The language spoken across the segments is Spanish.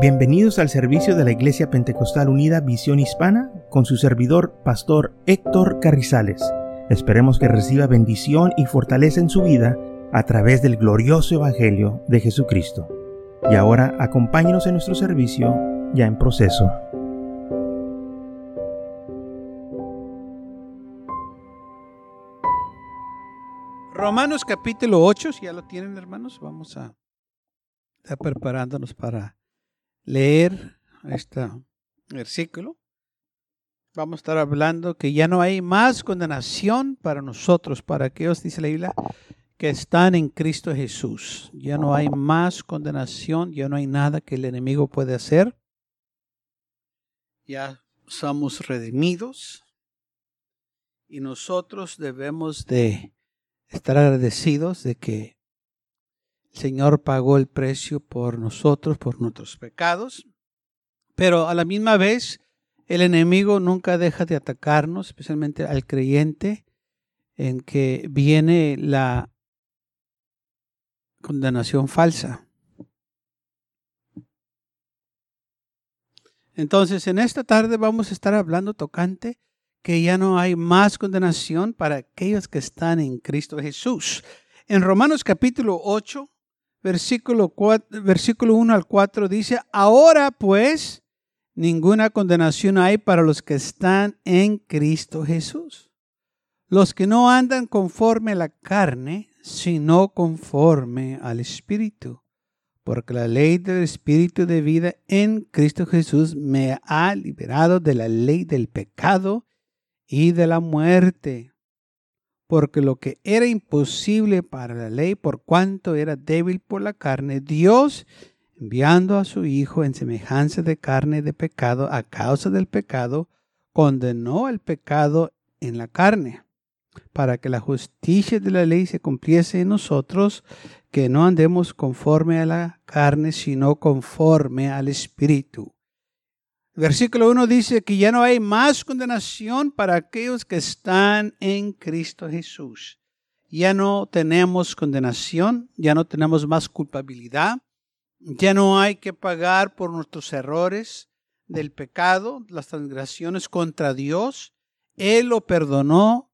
Bienvenidos al servicio de la Iglesia Pentecostal Unida Visión Hispana con su servidor, Pastor Héctor Carrizales. Esperemos que reciba bendición y fortaleza en su vida a través del glorioso Evangelio de Jesucristo. Y ahora acompáñenos en nuestro servicio ya en proceso. Romanos capítulo 8, si ya lo tienen hermanos, vamos a estar preparándonos para leer este versículo, vamos a estar hablando que ya no hay más condenación para nosotros, para aquellos, dice la Biblia, que están en Cristo Jesús. Ya no hay más condenación, ya no hay nada que el enemigo puede hacer. Ya somos redimidos y nosotros debemos de estar agradecidos de que Señor pagó el precio por nosotros, por nuestros pecados, pero a la misma vez el enemigo nunca deja de atacarnos, especialmente al creyente, en que viene la condenación falsa. Entonces, en esta tarde vamos a estar hablando tocante que ya no hay más condenación para aquellos que están en Cristo Jesús. En Romanos capítulo 8, versículo, versículo 1 al 4 dice, ahora pues ninguna condenación hay para los que están en Cristo Jesús. Los que no andan conforme a la carne, sino conforme al Espíritu. Porque la ley del Espíritu de vida en Cristo Jesús me ha liberado de la ley del pecado y de la muerte porque lo que era imposible para la ley, por cuanto era débil por la carne, Dios, enviando a su Hijo en semejanza de carne de pecado a causa del pecado, condenó el pecado en la carne, para que la justicia de la ley se cumpliese en nosotros, que no andemos conforme a la carne, sino conforme al Espíritu. Versículo 1 dice que ya no hay más condenación para aquellos que están en Cristo Jesús. Ya no tenemos condenación, ya no tenemos más culpabilidad, ya no hay que pagar por nuestros errores del pecado, las transgresiones contra Dios. Él lo perdonó,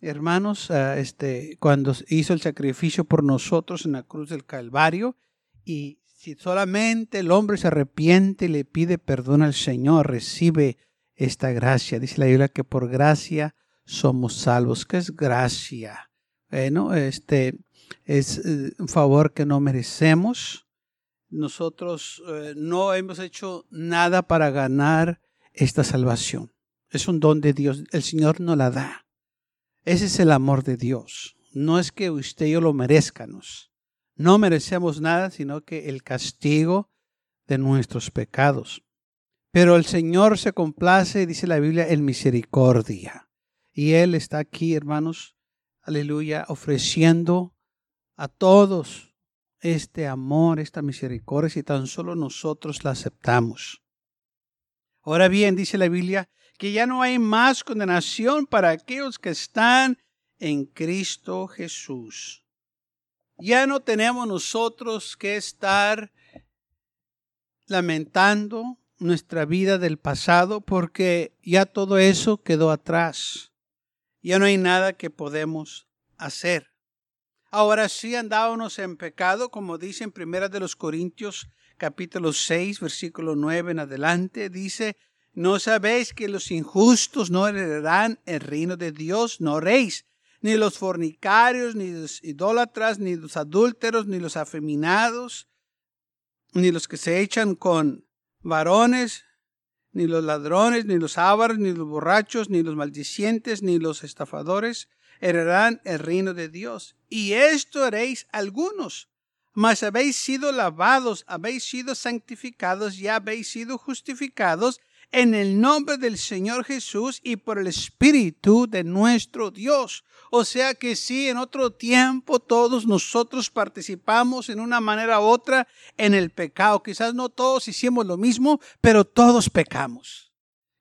hermanos, este, cuando hizo el sacrificio por nosotros en la cruz del Calvario y si solamente el hombre se arrepiente y le pide perdón al Señor, recibe esta gracia. Dice la Biblia que por gracia somos salvos. ¿Qué es gracia? Bueno, este es eh, un favor que no merecemos. Nosotros eh, no hemos hecho nada para ganar esta salvación. Es un don de Dios. El Señor nos la da. Ese es el amor de Dios. No es que usted y yo lo merezcanos. No merecemos nada sino que el castigo de nuestros pecados. Pero el Señor se complace, dice la Biblia, en misericordia. Y Él está aquí, hermanos, aleluya, ofreciendo a todos este amor, esta misericordia, si tan solo nosotros la aceptamos. Ahora bien, dice la Biblia, que ya no hay más condenación para aquellos que están en Cristo Jesús. Ya no tenemos nosotros que estar lamentando nuestra vida del pasado porque ya todo eso quedó atrás. Ya no hay nada que podemos hacer. Ahora sí andábamos en pecado, como dice en Primera de los Corintios capítulo 6, versículo 9 en adelante, dice, ¿no sabéis que los injustos no heredarán el reino de Dios? No reis ni los fornicarios, ni los idólatras, ni los adúlteros, ni los afeminados, ni los que se echan con varones, ni los ladrones, ni los ávaros, ni los borrachos, ni los maldicientes, ni los estafadores heredarán el reino de Dios. Y esto haréis algunos. Mas habéis sido lavados, habéis sido santificados y habéis sido justificados en el nombre del Señor Jesús y por el Espíritu de nuestro Dios. O sea que sí, en otro tiempo todos nosotros participamos en una manera u otra en el pecado. Quizás no todos hicimos lo mismo, pero todos pecamos.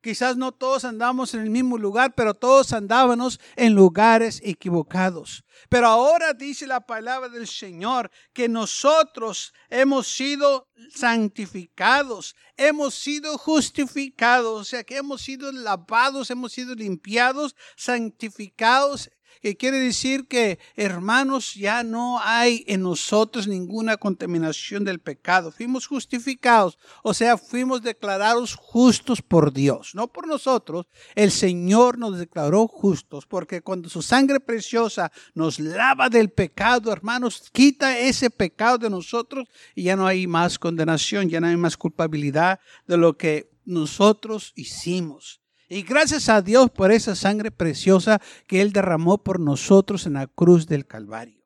Quizás no todos andamos en el mismo lugar, pero todos andábamos en lugares equivocados. Pero ahora dice la palabra del Señor que nosotros hemos sido santificados, hemos sido justificados, o sea que hemos sido lavados, hemos sido limpiados, santificados que quiere decir que, hermanos, ya no hay en nosotros ninguna contaminación del pecado. Fuimos justificados, o sea, fuimos declarados justos por Dios, no por nosotros. El Señor nos declaró justos, porque cuando su sangre preciosa nos lava del pecado, hermanos, quita ese pecado de nosotros y ya no hay más condenación, ya no hay más culpabilidad de lo que nosotros hicimos. Y gracias a Dios por esa sangre preciosa que Él derramó por nosotros en la cruz del Calvario.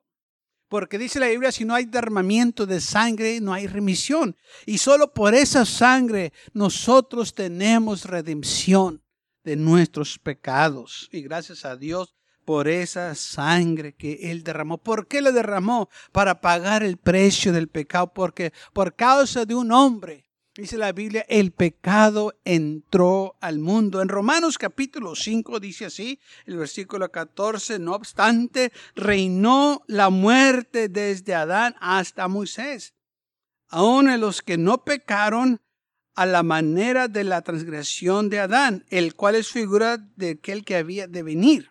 Porque dice la Biblia, si no hay derramamiento de sangre, no hay remisión. Y solo por esa sangre nosotros tenemos redención de nuestros pecados. Y gracias a Dios por esa sangre que Él derramó. ¿Por qué la derramó? Para pagar el precio del pecado. Porque por causa de un hombre Dice la Biblia, el pecado entró al mundo. En Romanos capítulo 5 dice así, el versículo 14, no obstante, reinó la muerte desde Adán hasta Moisés. Aún en los que no pecaron a la manera de la transgresión de Adán, el cual es figura de aquel que había de venir.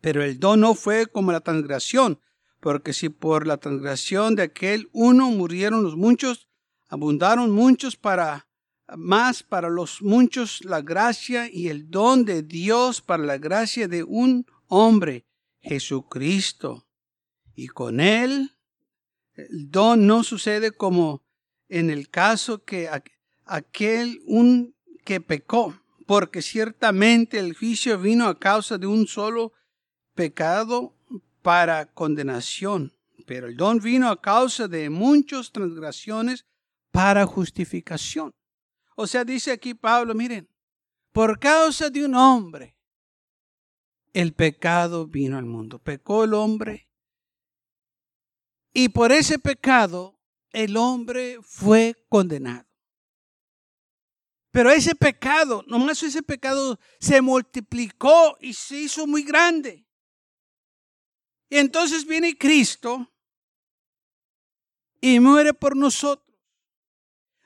Pero el don no fue como la transgresión, porque si por la transgresión de aquel uno murieron los muchos, abundaron muchos para más para los muchos la gracia y el don de Dios para la gracia de un hombre, Jesucristo. Y con él el don no sucede como en el caso que aquel un que pecó, porque ciertamente el juicio vino a causa de un solo pecado para condenación, pero el don vino a causa de muchas transgresiones para justificación. O sea, dice aquí Pablo, miren, por causa de un hombre, el pecado vino al mundo. Pecó el hombre. Y por ese pecado, el hombre fue condenado. Pero ese pecado, nomás ese pecado se multiplicó y se hizo muy grande. Y entonces viene Cristo y muere por nosotros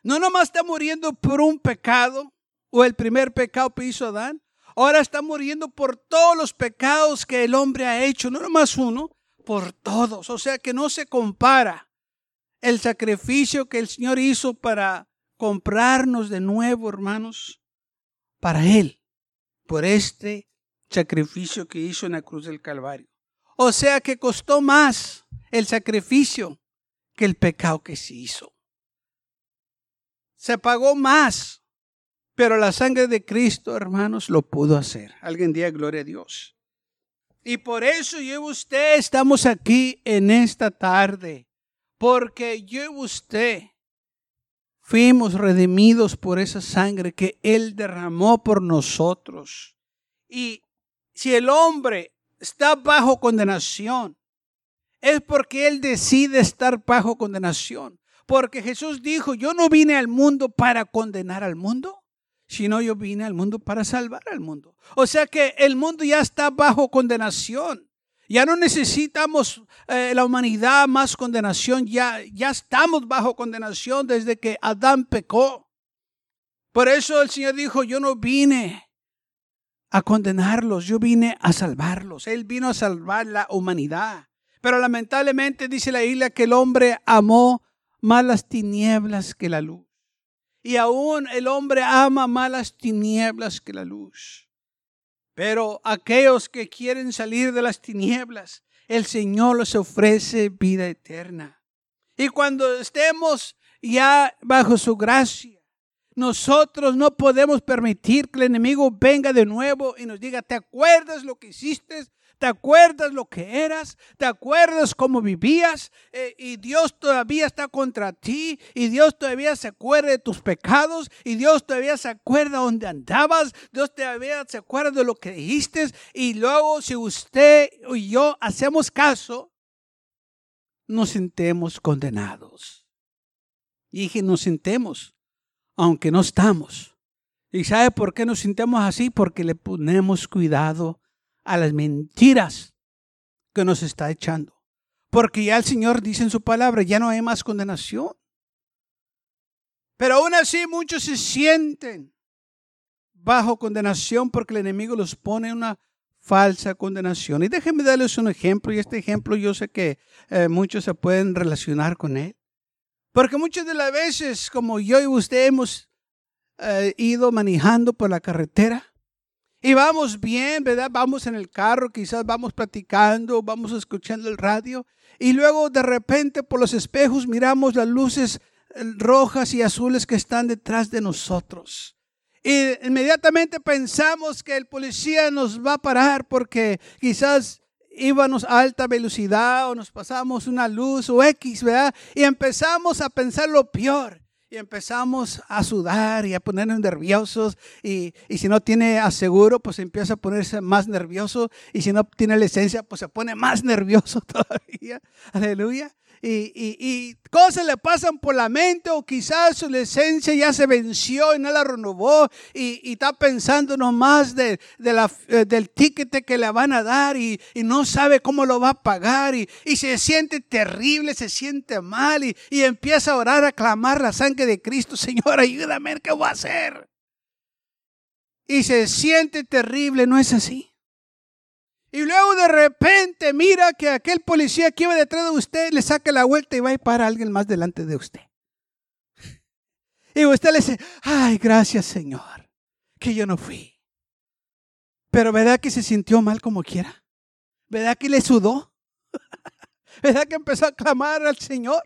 no nomás está muriendo por un pecado o el primer pecado que hizo Adán, ahora está muriendo por todos los pecados que el hombre ha hecho, no nomás uno, por todos. O sea que no se compara el sacrificio que el Señor hizo para comprarnos de nuevo, hermanos, para Él, por este sacrificio que hizo en la cruz del Calvario. O sea que costó más el sacrificio que el pecado que se hizo se pagó más. Pero la sangre de Cristo, hermanos, lo pudo hacer. Alguien diga gloria a Dios. Y por eso yo y usted estamos aquí en esta tarde. Porque yo y usted fuimos redimidos por esa sangre que Él derramó por nosotros. Y si el hombre está bajo condenación, es porque Él decide estar bajo condenación. Porque Jesús dijo, yo no vine al mundo para condenar al mundo, sino yo vine al mundo para salvar al mundo. O sea que el mundo ya está bajo condenación. Ya no necesitamos eh, la humanidad más condenación, ya, ya estamos bajo condenación desde que Adán pecó. Por eso el Señor dijo, yo no vine a condenarlos, yo vine a salvarlos. Él vino a salvar la humanidad. Pero lamentablemente dice la isla que el hombre amó más las tinieblas que la luz. Y aún el hombre ama más las tinieblas que la luz. Pero aquellos que quieren salir de las tinieblas, el Señor les ofrece vida eterna. Y cuando estemos ya bajo su gracia, nosotros no podemos permitir que el enemigo venga de nuevo y nos diga, ¿te acuerdas lo que hiciste? ¿Te acuerdas lo que eras? ¿Te acuerdas cómo vivías? Eh, y Dios todavía está contra ti. Y Dios todavía se acuerda de tus pecados. Y Dios todavía se acuerda dónde andabas. Dios todavía se acuerda de lo que dijiste. Y luego si usted y yo hacemos caso, nos sentemos condenados. Y dije, nos sentemos, aunque no estamos. ¿Y sabe por qué nos sintamos así? Porque le ponemos cuidado a las mentiras que nos está echando. Porque ya el Señor dice en su palabra, ya no hay más condenación. Pero aún así muchos se sienten bajo condenación porque el enemigo los pone en una falsa condenación. Y déjenme darles un ejemplo, y este ejemplo yo sé que eh, muchos se pueden relacionar con él. Porque muchas de las veces, como yo y usted hemos eh, ido manejando por la carretera, y vamos bien, ¿verdad? Vamos en el carro, quizás vamos platicando, vamos escuchando el radio, y luego de repente por los espejos miramos las luces eh, rojas y azules que están detrás de nosotros. Y inmediatamente pensamos que el policía nos va a parar porque quizás íbamos a alta velocidad o nos pasamos una luz o X, ¿verdad? Y empezamos a pensar lo peor. Y empezamos a sudar y a ponernos nerviosos. Y, y, si no tiene aseguro, pues empieza a ponerse más nervioso. Y si no tiene licencia, pues se pone más nervioso todavía. Aleluya y, y, cosas le pasan por la mente o quizás su licencia ya se venció y no la renovó y, está pensando nomás de, de la, eh, del ticket que le van a dar y, no sabe cómo lo va a pagar y, se siente terrible, se siente mal y, empieza a orar, a clamar la sangre de Cristo, Señor, ayúdame, ¿qué voy a hacer? Y se siente terrible, ¿no es así? Y luego de repente mira que aquel policía que iba detrás de usted le saca la vuelta y va a para alguien más delante de usted. Y usted le dice, ay, gracias Señor, que yo no fui. Pero ¿verdad que se sintió mal como quiera? ¿Verdad que le sudó? ¿Verdad que empezó a clamar al Señor?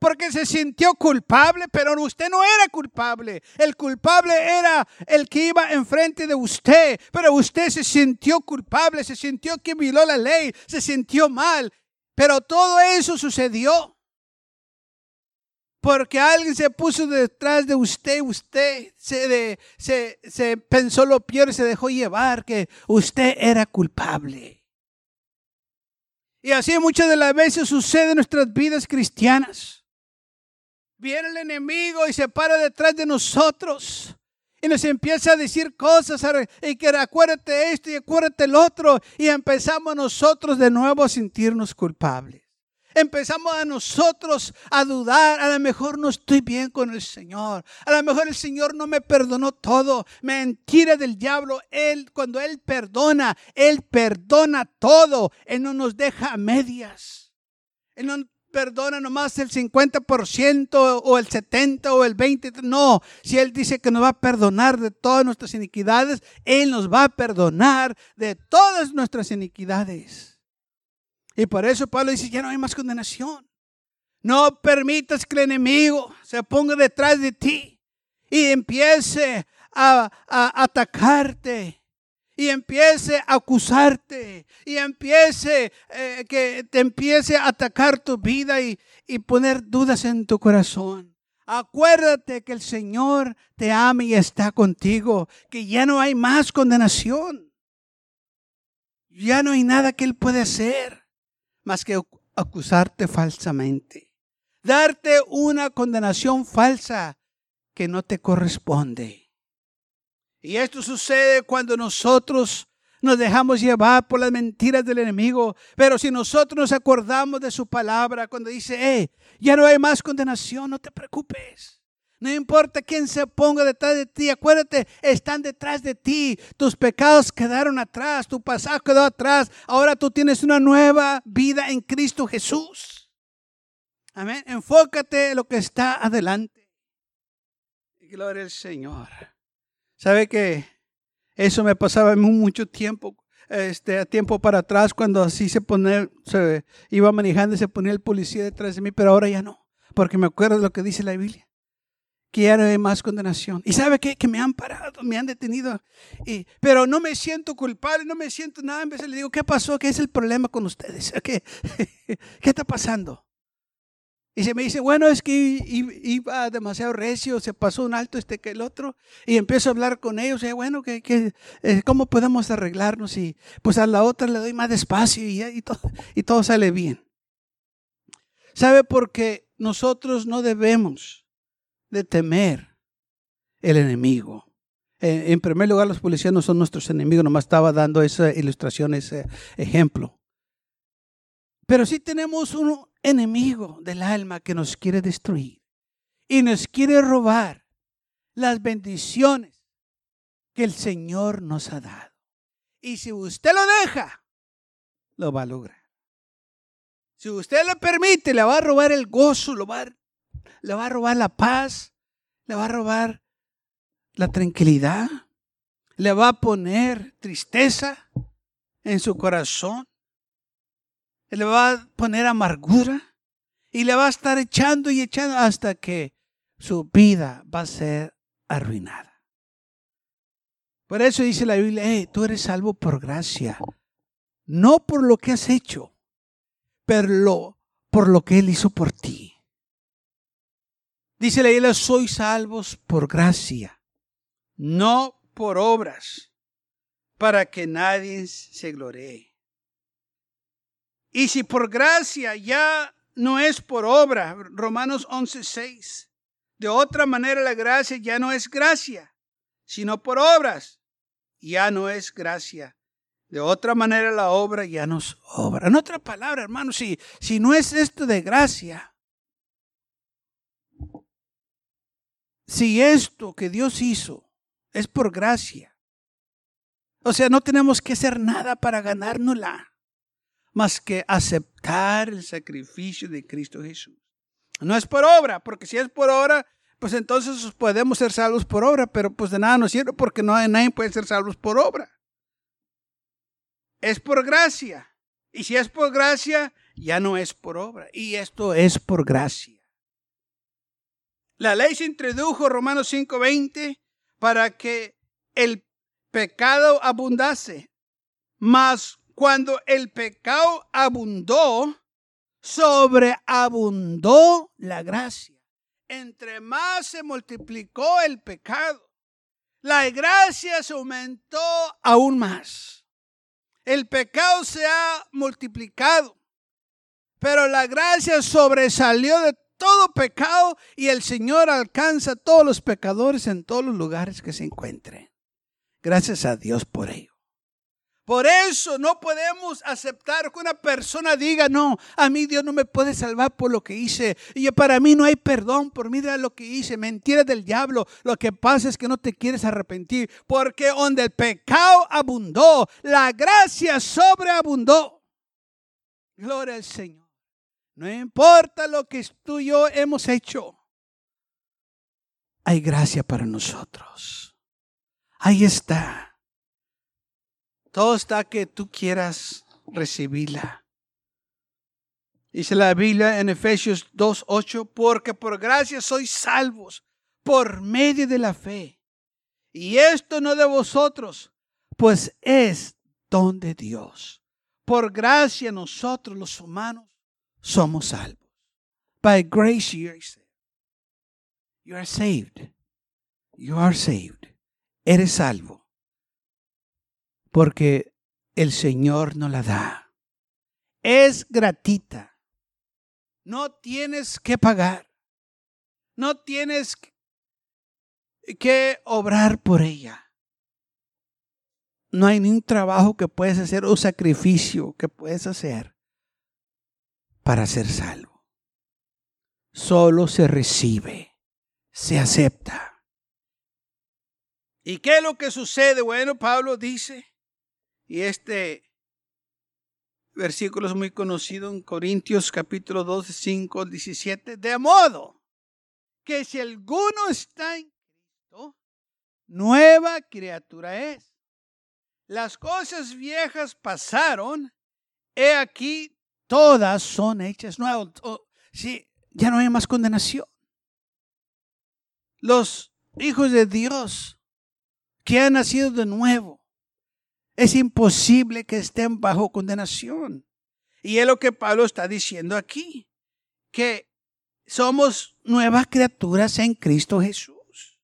Porque se sintió culpable, pero usted no era culpable. El culpable era el que iba enfrente de usted, pero usted se sintió culpable, se sintió que violó la ley, se sintió mal. Pero todo eso sucedió porque alguien se puso detrás de usted, usted se, pensó lo peor y se dejó llevar, que usted era culpable. Y así muchas de las veces sucede en nuestras vidas cristianas viene el enemigo y se para detrás de nosotros. Y nos empieza a decir cosas, y que acuérdate esto y acuérdate el otro. Y empezamos nosotros de nuevo a sentirnos culpables. Empezamos a nosotros a dudar, a lo mejor no estoy bien con el Señor, a lo mejor el Señor no me perdonó todo. Mentira del diablo, Él cuando Él perdona, Él perdona todo, Él no nos deja a medias. Él no perdona nomás el 50% o el 70% o el 20%. No, si Él dice que nos va a perdonar de todas nuestras iniquidades, Él nos va a perdonar de todas nuestras iniquidades. Y por eso Pablo dice, ya no hay más condenación. No permitas que el enemigo se ponga detrás de ti y empiece a, a atacarte y empiece a acusarte y empiece eh, que te empiece a atacar tu vida y, y poner dudas en tu corazón. Acuérdate que el Señor te ama y está contigo, que ya no hay más condenación. Ya no hay nada que Él puede hacer más que acusarte falsamente, darte una condenación falsa que no te corresponde. Y esto sucede cuando nosotros nos dejamos llevar por las mentiras del enemigo. Pero si nosotros nos acordamos de su palabra, cuando dice, eh, ya no hay más condenación, no te preocupes. No importa quién se ponga detrás de ti, acuérdate, están detrás de ti. Tus pecados quedaron atrás, tu pasado quedó atrás. Ahora tú tienes una nueva vida en Cristo Jesús. Amén. Enfócate en lo que está adelante. Gloria al Señor. ¿Sabe que eso me pasaba mucho tiempo, este, a tiempo para atrás, cuando así se ponía, se iba manejando y se ponía el policía detrás de mí, pero ahora ya no, porque me acuerdo de lo que dice la Biblia, que ya no hay más condenación. Y sabe que me han parado, me han detenido, y, pero no me siento culpable, no me siento nada, en vez le digo, ¿qué pasó? ¿Qué es el problema con ustedes? ¿Qué, qué está pasando? Y se me dice, bueno, es que iba demasiado recio, se pasó un alto este que el otro. Y empiezo a hablar con ellos, y bueno, que, eh, ¿cómo podemos arreglarnos? Y pues a la otra le doy más despacio y, y, todo, y todo sale bien. ¿Sabe? Porque nosotros no debemos de temer el enemigo. En primer lugar, los policías no son nuestros enemigos, nomás estaba dando esa ilustración, ese ejemplo. Pero sí tenemos un enemigo del alma que nos quiere destruir y nos quiere robar las bendiciones que el Señor nos ha dado. Y si usted lo deja, lo va a lograr. Si usted le permite, le va a robar el gozo, le va a robar la paz, le va a robar la tranquilidad, le va a poner tristeza en su corazón, le va a poner amargura y le va a estar echando y echando hasta que su vida va a ser arruinada. Por eso dice la Biblia, tú eres salvo por gracia, no por lo que has hecho, pero por lo que Él hizo por ti. Dice la Biblia, soy salvos por gracia no por obras, para que nadie se gloree. Y si por gracia ya no es por obra, Romanos 11:6, de otra manera la gracia ya no es gracia, sino por obras, ya no es gracia. De otra manera la obra ya no es obra. En otra palabra, hermano, si, si no es esto de gracia, si esto que Dios hizo es por gracia. O sea, no tenemos que hacer nada para ganárnosla, más que aceptar el sacrificio de Cristo Jesús. No es por obra, porque si es por obra, pues entonces podemos ser salvos por obra, pero pues de nada nos sirve porque no nadie puede ser salvos por obra. Es por gracia. Y si es por gracia, ya no es por obra. Y esto es por gracia. La ley se introdujo, Romanos 5:20, para que el pecado abundase. Mas cuando el pecado abundó, sobreabundó la gracia. Entre más se multiplicó el pecado, la gracia se aumentó aún más. El pecado se ha multiplicado, pero la gracia sobresalió de todo pecado y el Señor alcanza a todos los pecadores en todos los lugares que se encuentren. Gracias a Dios por ello. Por eso no podemos aceptar que una persona diga, no, a mí Dios no me puede salvar por lo que hice. Y para mí no hay perdón por mí de lo que hice. Mentira del diablo. Lo que pasa es que no te quieres arrepentir. Porque donde el pecado abundó, la gracia sobreabundó. Gloria al Señor. No importa lo que tú y yo hemos hecho. Hay gracia para nosotros. Ahí está. Todo está que tú quieras recibirla. Dice la Biblia en Efesios 2.8, porque por gracia sois salvos por medio de la fe. Y esto no de vosotros, pues es don de Dios. Por gracia nosotros los humanos somos salvos. By grace you are saved. You are saved. You are saved. Eres salvo. Porque el Señor nos la da. Es gratita. No tienes que pagar. No tienes que obrar por ella. No hay ningún trabajo que puedes hacer o sacrificio que puedes hacer para ser salvo. Solo se recibe, se acepta. ¿Y qué es lo que sucede? Bueno, Pablo dice, y este versículo es muy conocido en Corintios capítulo 12, 5, 17, de modo que si alguno está en Cristo, nueva criatura es. Las cosas viejas pasaron, he aquí todas son hechas nuevas. sí, ya no hay más condenación. Los hijos de Dios que han nacido de nuevo, es imposible que estén bajo condenación. Y es lo que Pablo está diciendo aquí, que somos nuevas criaturas en Cristo Jesús.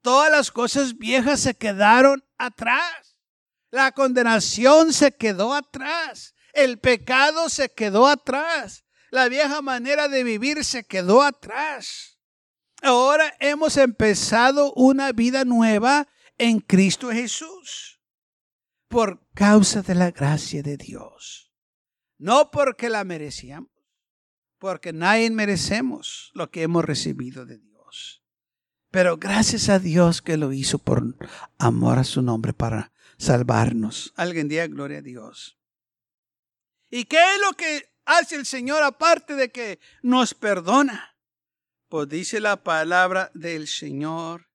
Todas las cosas viejas se quedaron atrás. La condenación se quedó atrás. El pecado se quedó atrás. La vieja manera de vivir se quedó atrás. Ahora hemos empezado una vida nueva en Cristo Jesús por causa de la gracia de Dios. No porque la merecíamos, porque nadie merecemos lo que hemos recibido de Dios. Pero gracias a Dios que lo hizo por amor a su nombre para salvarnos. Alguien diga gloria a Dios. ¿Y qué es lo que hace el Señor aparte de que nos perdona? Pues dice la palabra del Señor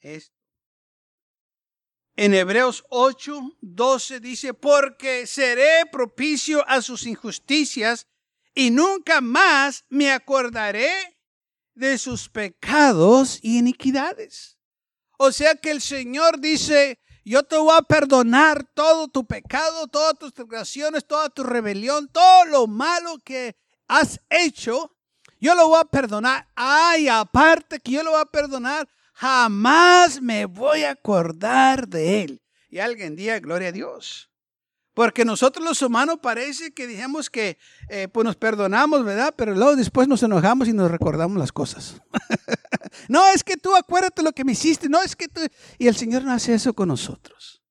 esto. En Hebreos 8, 12 dice, porque seré propicio a sus injusticias y nunca más me acordaré de sus pecados y iniquidades. O sea que el Señor dice, yo te voy a perdonar todo tu pecado, todas tus transgresiones, toda tu rebelión, todo lo malo que has hecho. Yo lo voy a perdonar. Ay, aparte que yo lo voy a perdonar, jamás me voy a acordar de él. Y alguien diga, gloria a Dios. Porque nosotros los humanos parece que dijimos que eh, pues nos perdonamos, ¿verdad? Pero luego después nos enojamos y nos recordamos las cosas. no, es que tú acuérdate lo que me hiciste. No, es que tú... Y el Señor no hace eso con nosotros.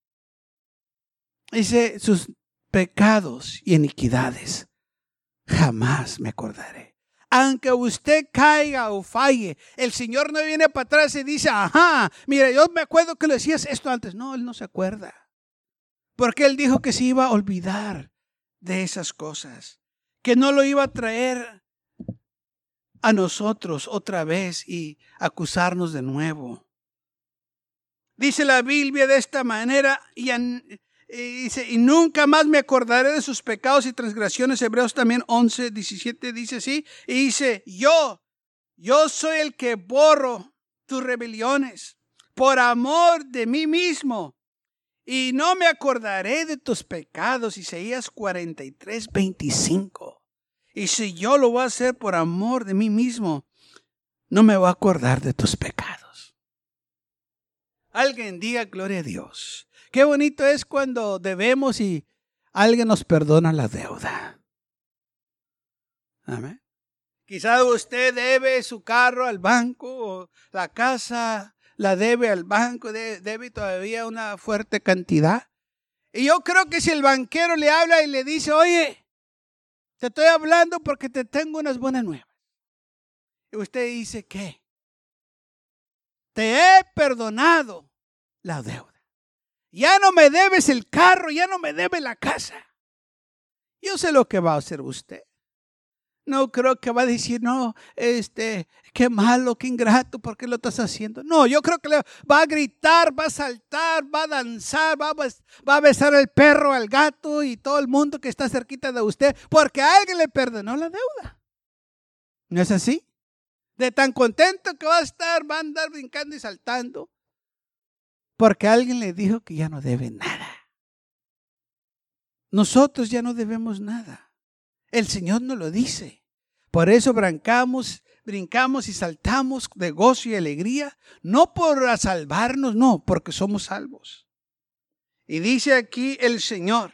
Dice, sus pecados y iniquidades jamás me acordaré. Aunque usted caiga o falle, el Señor no viene para atrás y dice, ajá, mira, yo me acuerdo que le decías esto antes. No, Él no se acuerda. Porque Él dijo que se iba a olvidar de esas cosas, que no lo iba a traer a nosotros otra vez y acusarnos de nuevo. Dice la Biblia de esta manera y, dice, y nunca más me acordaré de sus pecados y transgresiones. Hebreos también 11, 17 dice así. Y dice, yo, yo soy el que borro tus rebeliones por amor de mí mismo y no me acordaré de tus pecados. Isaías 43, 25. Y si yo lo voy a hacer por amor de mí mismo, no me voy a acordar de tus pecados. Alguien diga gloria a Dios. Qué bonito es cuando debemos y alguien nos perdona la deuda. Amén. Quizás usted debe su carro al banco o la casa la debe al banco, debe todavía una fuerte cantidad. Y yo creo que si el banquero le habla y le dice, oye, te estoy hablando porque te tengo unas buenas nuevas. Y usted dice, ¿qué? Te he perdonado la deuda. Ya no me debes el carro, ya no me debe la casa. Yo sé lo que va a hacer usted. No creo que va a decir, no, este, qué malo, qué ingrato, ¿por qué lo estás haciendo? No, yo creo que va a gritar, va a saltar, va a danzar, va a, va a besar el perro, al gato y todo el mundo que está cerquita de usted, porque alguien le perdonó la deuda. ¿No es así? De tan contento que va a estar, va a andar brincando y saltando, porque alguien le dijo que ya no debe nada. Nosotros ya no debemos nada. El Señor nos lo dice. Por eso brincamos, brincamos y saltamos de gozo y alegría, no por salvarnos, no, porque somos salvos. Y dice aquí el Señor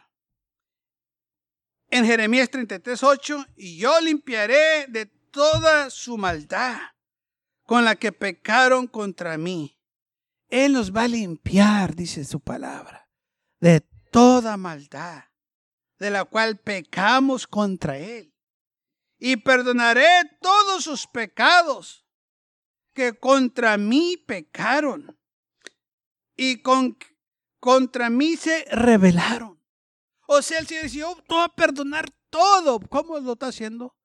en Jeremías 33, 8, y yo limpiaré de toda su maldad con la que pecaron contra mí. Él nos va a limpiar, dice su palabra, de toda maldad de la cual pecamos contra Él y perdonaré todos sus pecados que contra mí pecaron y con, contra mí se rebelaron. O sea, el Señor dice, yo voy a perdonar todo. ¿Cómo lo está haciendo?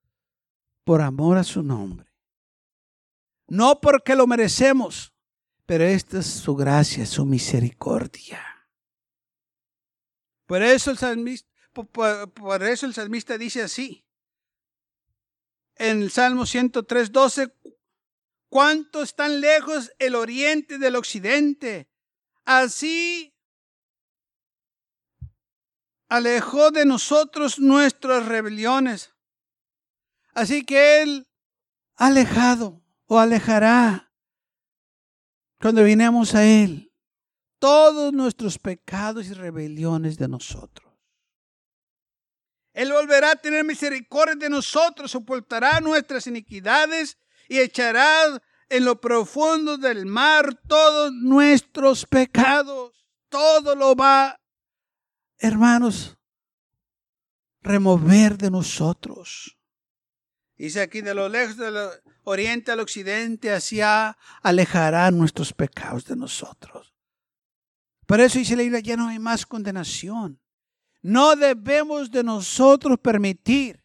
Por amor a su nombre. No porque lo merecemos, pero esta es su gracia, su misericordia. Por eso el salmista, dice así en el Salmo 103, 12, cuánto están lejos el oriente del occidente. Así alejó de nosotros nuestras rebeliones. Así que Él alejado o alejará cuando vinemos a Él todos nuestros pecados y rebeliones de nosotros. Él volverá a tener misericordia de nosotros, soportará nuestras iniquidades y echará en lo profundo del mar todos nuestros pecados. Todo lo va, hermanos, remover de nosotros. Dice aquí de lo lejos del oriente al occidente, hacia alejará nuestros pecados de nosotros. Por eso dice la Biblia, ya no hay más condenación. No debemos de nosotros permitir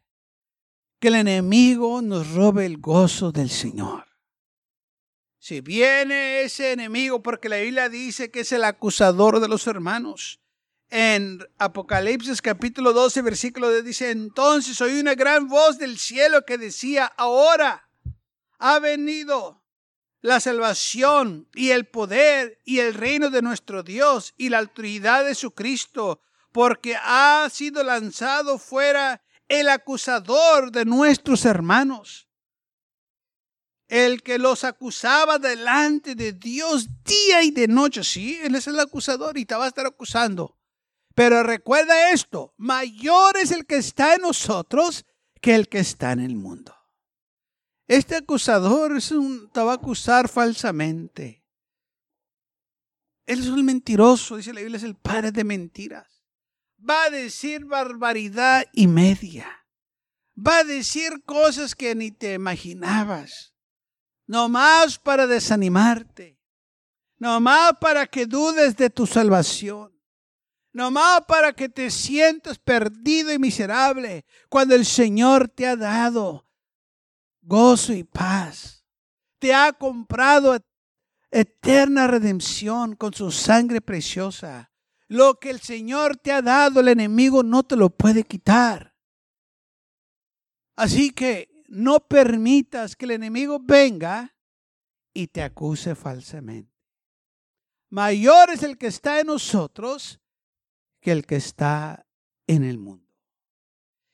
que el enemigo nos robe el gozo del Señor. Si viene ese enemigo, porque la Biblia dice que es el acusador de los hermanos. En Apocalipsis capítulo 12, versículo 10 dice, entonces oí una gran voz del cielo que decía, ahora ha venido la salvación y el poder y el reino de nuestro Dios y la autoridad de su Cristo, porque ha sido lanzado fuera el acusador de nuestros hermanos el que los acusaba delante de Dios día y de noche. Sí, Él es el acusador y te va a estar acusando. Pero recuerda esto, mayor es el que está en nosotros que el que está en el mundo. Este acusador es un, te va a acusar falsamente. Él es un mentiroso, dice la Biblia, es el padre de mentiras. Va a decir barbaridad y media. Va a decir cosas que ni te imaginabas no más para desanimarte, no más para que dudes de tu salvación, no más para que te sientas perdido y miserable cuando el Señor te ha dado gozo y paz, te ha comprado eterna redención con su sangre preciosa. Lo que el Señor te ha dado, el enemigo no te lo puede quitar. Así que no permitas que el enemigo venga y te acuse falsamente. Mayor es el que está en nosotros que el que está en el mundo.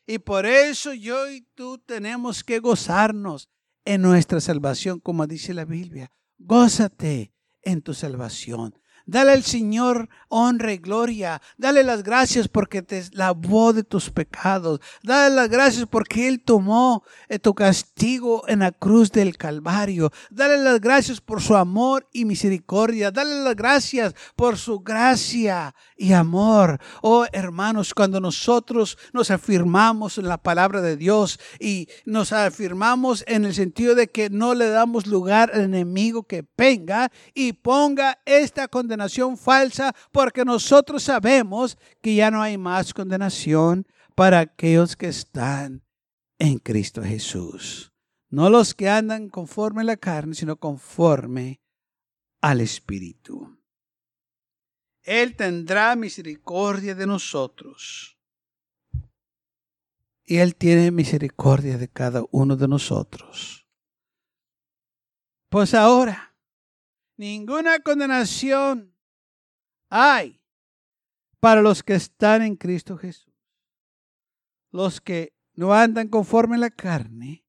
Y por eso yo y tú tenemos que gozarnos en nuestra salvación, como dice la Biblia. Gózate en tu salvación. Dale al Señor honra y gloria. Dale las gracias porque te lavó de tus pecados. Dale las gracias porque Él tomó eh, tu castigo en la cruz del Calvario. Dale las gracias por su amor y misericordia. Dale las gracias por su gracia y amor. Oh hermanos, cuando nosotros nos afirmamos en la palabra de Dios y nos afirmamos en el sentido de que no le damos lugar al enemigo que venga y ponga esta condenación condenación falsa porque nosotros sabemos que ya no hay más condenación para aquellos que están en Cristo Jesús. No los que andan conforme a la carne, sino conforme al Espíritu. Él tendrá misericordia de nosotros. Y Él tiene misericordia de cada uno de nosotros. Pues ahora, ninguna condenación hay para los que están en Cristo Jesús. Los que no andan conforme a la carne,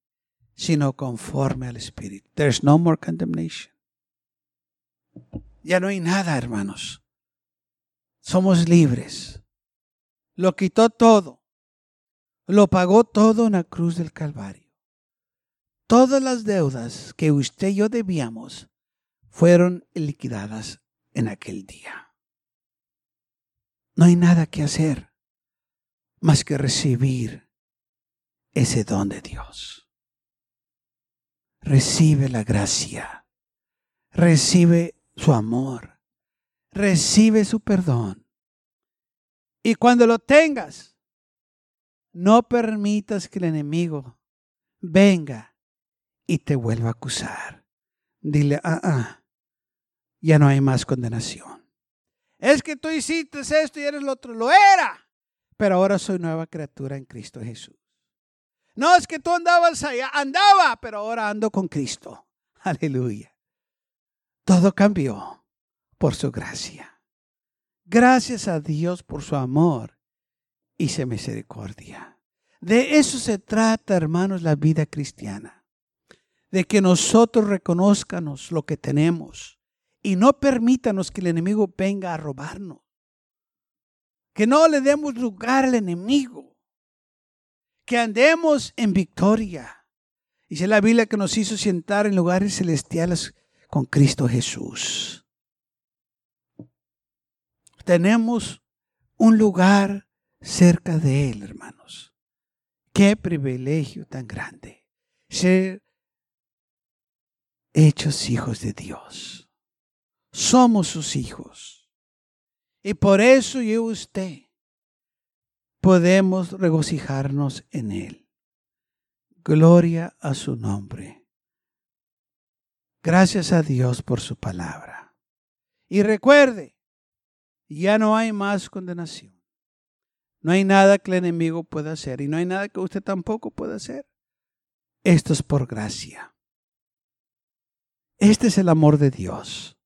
sino conforme al Espíritu. There's no more condemnation. Ya no hay nada, hermanos. Somos libres. Lo quitó todo. Lo pagó todo en la cruz del Calvario. Todas las deudas que usted y yo debíamos, fueron liquidadas en aquel día. No hay nada que hacer más que recibir ese don de Dios. Recibe la gracia, recibe su amor, recibe su perdón. Y cuando lo tengas, no permitas que el enemigo venga y te vuelva a acusar. Dile, ah, ah, ya no hay más condenación. Es que tú hiciste esto y eres lo otro. Lo era. Pero ahora soy nueva criatura en Cristo Jesús. No es que tú andabas allá, andaba, pero ahora ando con Cristo. Aleluya. Todo cambió por su gracia. Gracias a Dios por su amor y su misericordia. De eso se trata, hermanos, la vida cristiana. De que nosotros reconozcanos lo que tenemos y no permítanos que el enemigo venga a robarnos. Que no le demos lugar al enemigo. Que andemos en victoria. Dice la Biblia que nos hizo sentar en lugares celestiales con Cristo Jesús. Tenemos un lugar cerca de Él, hermanos. Qué privilegio tan grande ser hechos hijos de Dios. Somos sus hijos. Y por eso yo y usted podemos regocijarnos en Él. Gloria a su nombre. Gracias a Dios por su palabra. Y recuerde, ya no hay más condenación. No hay nada que el enemigo pueda hacer y no hay nada que usted tampoco pueda hacer. Esto es por gracia. Este es el amor de Dios.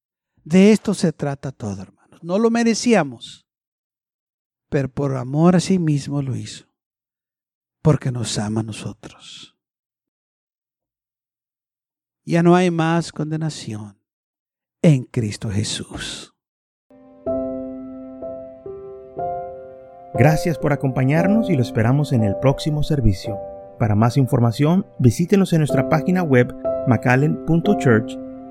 De esto se trata todo, hermanos. No lo merecíamos, pero por amor a sí mismo lo hizo, porque nos ama a nosotros. Ya no hay más condenación en Cristo Jesús. Gracias por acompañarnos y lo esperamos en el próximo servicio. Para más información, visítenos en nuestra página web macallen.church.